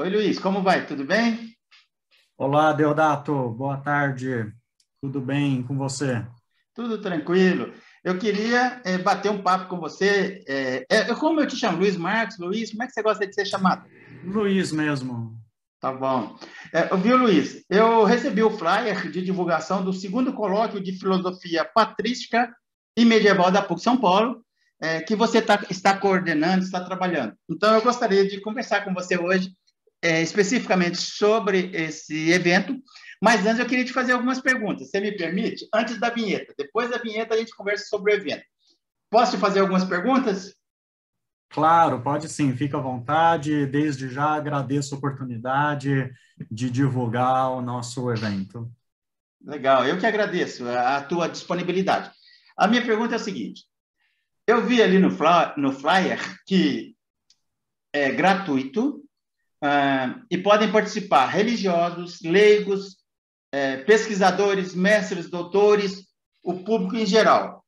Oi, Luiz, como vai? Tudo bem? Olá, Deodato, boa tarde. Tudo bem com você? Tudo tranquilo. Eu queria é, bater um papo com você. É, é, como eu te chamo? Luiz Marcos, Luiz, como é que você gosta de ser chamado? Luiz mesmo. Tá bom. É, viu, Luiz? Eu recebi o flyer de divulgação do segundo colóquio de filosofia patrística e medieval da PUC São Paulo, é, que você tá, está coordenando, está trabalhando. Então, eu gostaria de conversar com você hoje, é, especificamente sobre esse evento, mas antes eu queria te fazer algumas perguntas, você me permite? Antes da vinheta. Depois da vinheta, a gente conversa sobre o evento. Posso te fazer algumas perguntas? Claro, pode sim, fica à vontade. Desde já agradeço a oportunidade de divulgar o nosso evento. Legal, eu que agradeço a tua disponibilidade. A minha pergunta é a seguinte: eu vi ali no, no flyer que é gratuito uh, e podem participar religiosos, leigos, é, pesquisadores, mestres, doutores, o público em geral.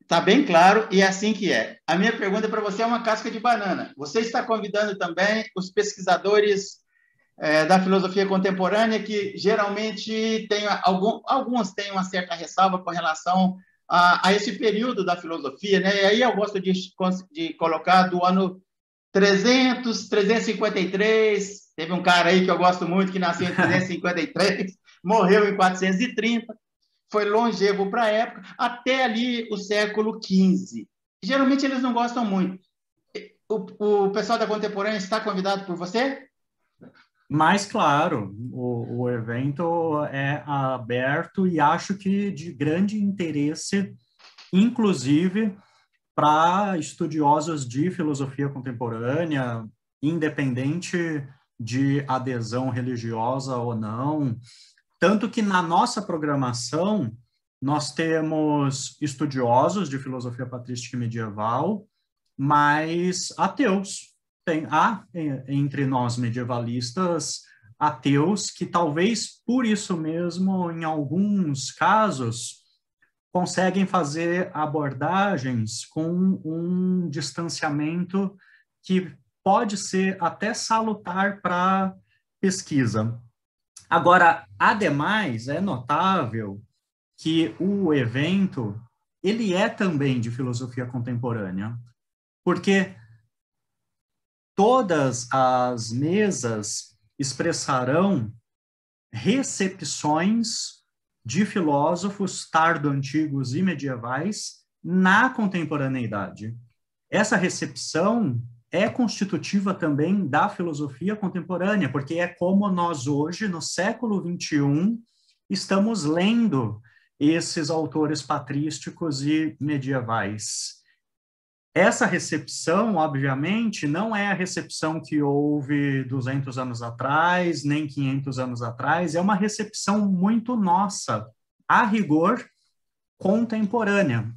Está bem claro e é assim que é. A minha pergunta para você é uma casca de banana. Você está convidando também os pesquisadores é, da filosofia contemporânea que geralmente tem algum, alguns têm uma certa ressalva com relação a, a, esse período da filosofia, né? E aí eu gosto de, de colocar do ano 300, 353. Teve um cara aí que eu gosto muito que nasceu em 353, morreu em 430 foi longevo para a época, até ali o século XV. Geralmente eles não gostam muito. O, o pessoal da contemporânea está convidado por você? Mas, claro, o, o evento é aberto e acho que de grande interesse, inclusive para estudiosos de filosofia contemporânea, independente de adesão religiosa ou não, tanto que na nossa programação, nós temos estudiosos de filosofia patrística medieval, mas ateus. Tem, há entre nós medievalistas ateus que talvez por isso mesmo, em alguns casos, conseguem fazer abordagens com um distanciamento que pode ser até salutar para pesquisa. Agora, ademais, é notável que o evento ele é também de filosofia contemporânea, porque todas as mesas expressarão recepções de filósofos tardo-antigos e medievais na contemporaneidade. Essa recepção é constitutiva também da filosofia contemporânea, porque é como nós hoje, no século XXI, estamos lendo esses autores patrísticos e medievais. Essa recepção, obviamente, não é a recepção que houve 200 anos atrás, nem 500 anos atrás, é uma recepção muito nossa, a rigor contemporânea.